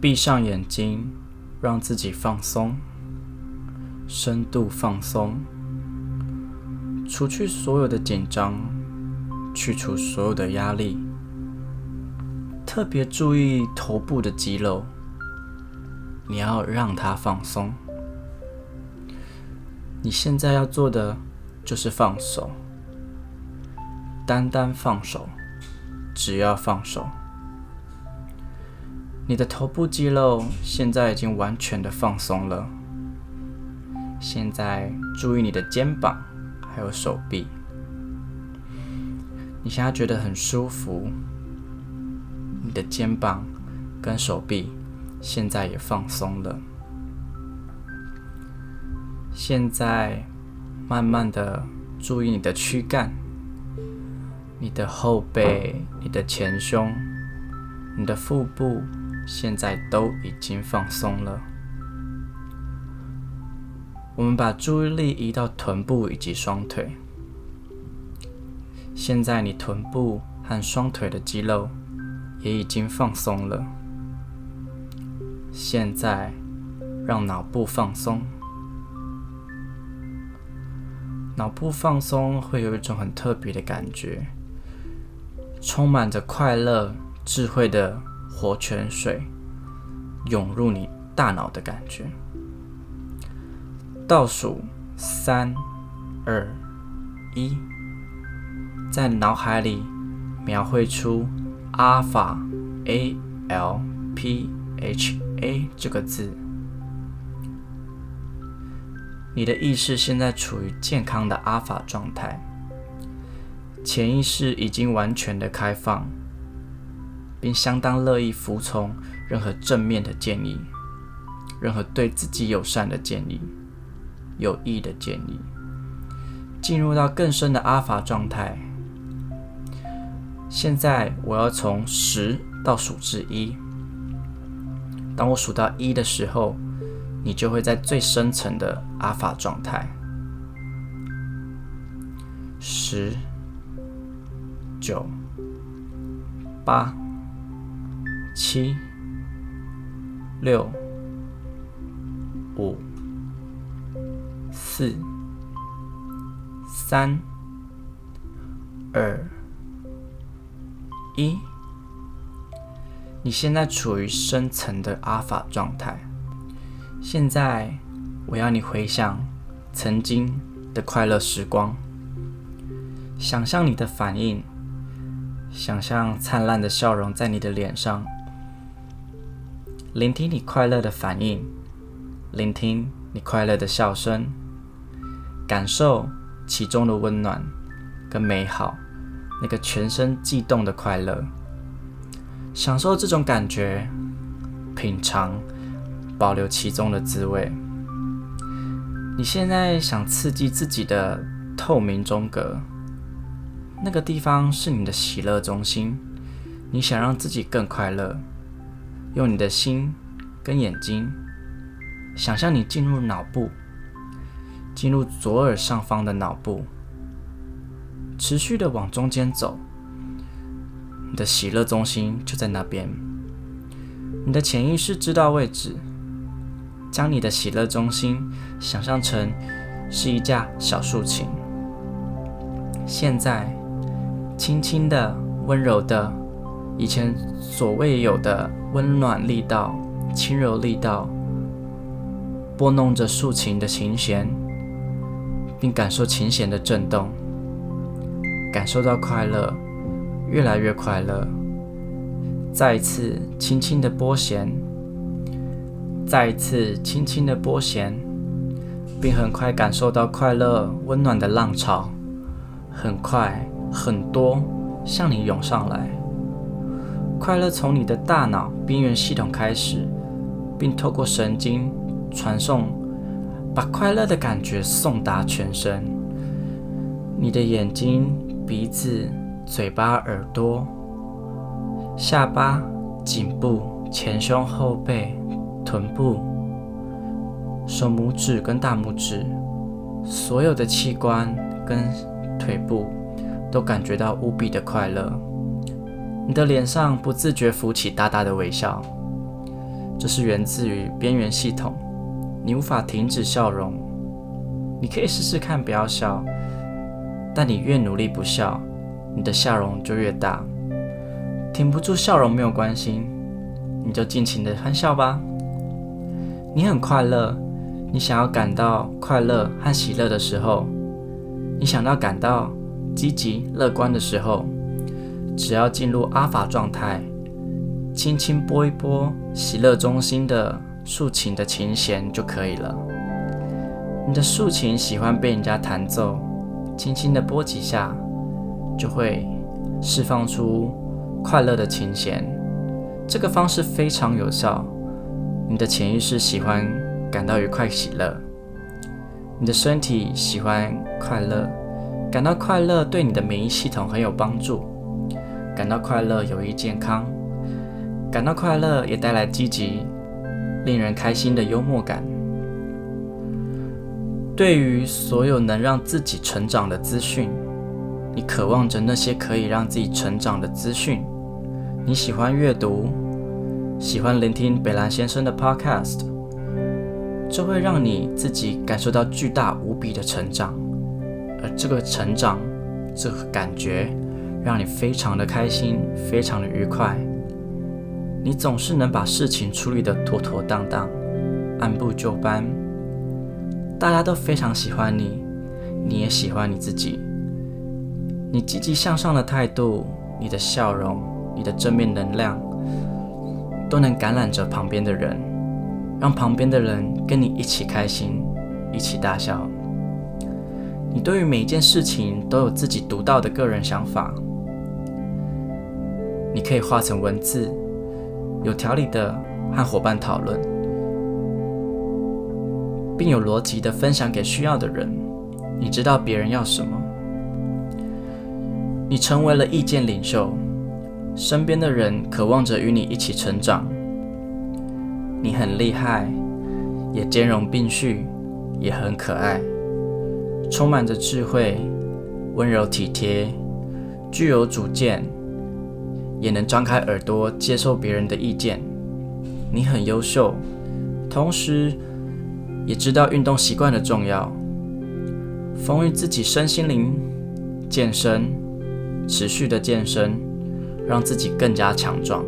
闭上眼睛，让自己放松，深度放松，除去所有的紧张，去除所有的压力。特别注意头部的肌肉，你要让它放松。你现在要做的就是放手，单单放手，只要放手。你的头部肌肉现在已经完全的放松了。现在注意你的肩膀还有手臂，你现在觉得很舒服。你的肩膀跟手臂现在也放松了。现在慢慢的注意你的躯干、你的后背、你的前胸、你的腹部，现在都已经放松了。我们把注意力移到臀部以及双腿。现在你臀部和双腿的肌肉。也已经放松了。现在，让脑部放松。脑部放松会有一种很特别的感觉，充满着快乐、智慧的活泉水涌入你大脑的感觉。倒数三、二、一，在脑海里描绘出。阿尔法 A L P H A 这个字，你的意识现在处于健康的阿法状态，潜意识已经完全的开放，并相当乐意服从任何正面的建议，任何对自己友善的建议、有益的建议，进入到更深的阿法状态。现在我要从十到数至一。当我数到一的时候，你就会在最深层的阿法状态。十、九、八、七、六、五、四、三、二。一，你现在处于深层的阿法状态。现在，我要你回想曾经的快乐时光，想象你的反应，想象灿烂的笑容在你的脸上，聆听你快乐的反应，聆听你快乐的笑声，感受其中的温暖跟美好。那个全身悸动的快乐，享受这种感觉，品尝，保留其中的滋味。你现在想刺激自己的透明中隔，那个地方是你的喜乐中心。你想让自己更快乐，用你的心跟眼睛，想象你进入脑部，进入左耳上方的脑部。持续的往中间走，你的喜乐中心就在那边。你的潜意识知道位置，将你的喜乐中心想象成是一架小竖琴。现在，轻轻的、温柔的，以前所未有的温暖力道、轻柔力道，拨弄着竖琴的琴弦，并感受琴弦的震动。感受到快乐，越来越快乐。再一次轻轻的拨弦，再一次轻轻的拨弦，并很快感受到快乐温暖的浪潮，很快很多向你涌上来。快乐从你的大脑边缘系统开始，并透过神经传送，把快乐的感觉送达全身。你的眼睛。鼻子、嘴巴、耳朵、下巴、颈部、前胸、后背、臀部、手拇指跟大拇指，所有的器官跟腿部都感觉到无比的快乐。你的脸上不自觉浮起大大的微笑，这是源自于边缘系统。你无法停止笑容，你可以试试看不要笑，但你越努力不笑，你的笑容就越大。停不住笑容没有关系，你就尽情的欢笑吧。你很快乐，你想要感到快乐和喜乐的时候，你想要感到积极乐观的时候，只要进入阿法状态，轻轻拨一拨喜乐中心的。竖琴的琴弦就可以了。你的竖琴喜欢被人家弹奏，轻轻的拨几下，就会释放出快乐的琴弦。这个方式非常有效。你的潜意识喜欢感到愉快喜乐，你的身体喜欢快乐，感到快乐对你的免疫系统很有帮助，感到快乐有益健康，感到快乐也带来积极。令人开心的幽默感。对于所有能让自己成长的资讯，你渴望着那些可以让自己成长的资讯。你喜欢阅读，喜欢聆听北兰先生的 Podcast，这会让你自己感受到巨大无比的成长。而这个成长，这个感觉，让你非常的开心，非常的愉快。你总是能把事情处理得妥妥当当，按部就班。大家都非常喜欢你，你也喜欢你自己。你积极向上的态度，你的笑容，你的正面能量，都能感染着旁边的人，让旁边的人跟你一起开心，一起大笑。你对于每一件事情都有自己独到的个人想法，你可以化成文字。有条理的和伙伴讨论，并有逻辑的分享给需要的人。你知道别人要什么，你成为了意见领袖，身边的人渴望着与你一起成长。你很厉害，也兼容并蓄，也很可爱，充满着智慧，温柔体贴，具有主见。也能张开耳朵接受别人的意见。你很优秀，同时也知道运动习惯的重要。丰裕自己身心灵，健身，持续的健身，让自己更加强壮。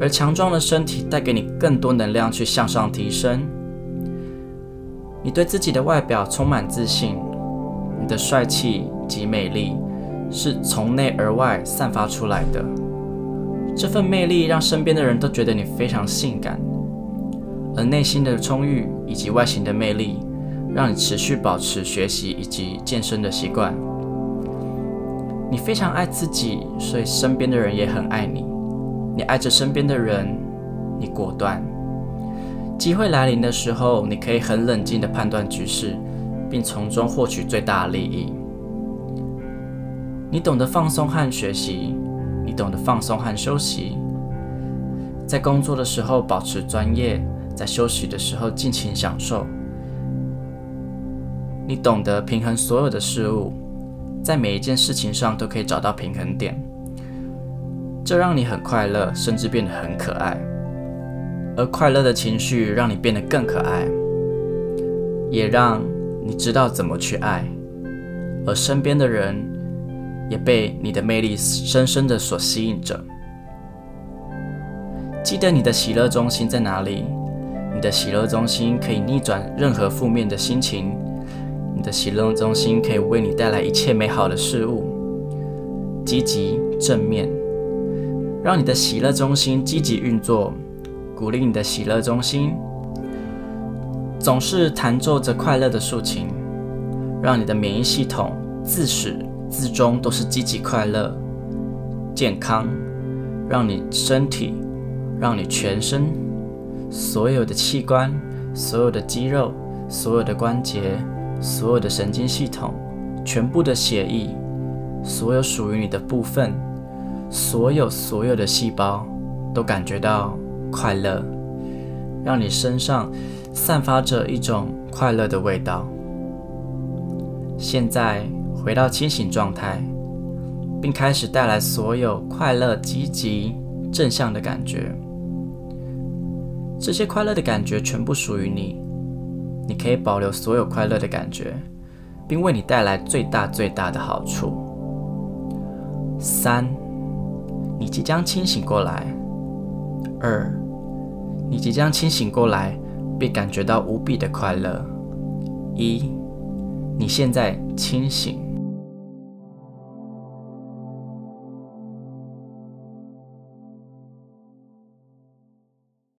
而强壮的身体带给你更多能量去向上提升。你对自己的外表充满自信，你的帅气及美丽是从内而外散发出来的。这份魅力让身边的人都觉得你非常性感，而内心的充裕以及外形的魅力，让你持续保持学习以及健身的习惯。你非常爱自己，所以身边的人也很爱你。你爱着身边的人，你果断。机会来临的时候，你可以很冷静地判断局势，并从中获取最大利益。你懂得放松和学习。你懂得放松和休息，在工作的时候保持专业，在休息的时候尽情享受。你懂得平衡所有的事物，在每一件事情上都可以找到平衡点，这让你很快乐，甚至变得很可爱。而快乐的情绪让你变得更可爱，也让你知道怎么去爱，而身边的人。也被你的魅力深深的所吸引着。记得你的喜乐中心在哪里？你的喜乐中心可以逆转任何负面的心情。你的喜乐中心可以为你带来一切美好的事物，积极正面，让你的喜乐中心积极运作，鼓励你的喜乐中心总是弹奏着快乐的竖琴，让你的免疫系统自始。自中都是积极、快乐、健康，让你身体、让你全身所有的器官、所有的肌肉、所有的关节、所有的神经系统、全部的血液、所有属于你的部分、所有所有的细胞都感觉到快乐，让你身上散发着一种快乐的味道。现在。回到清醒状态，并开始带来所有快乐、积极、正向的感觉。这些快乐的感觉全部属于你，你可以保留所有快乐的感觉，并为你带来最大最大的好处。三，你即将清醒过来。二，你即将清醒过来，并感觉到无比的快乐。一，你现在清醒。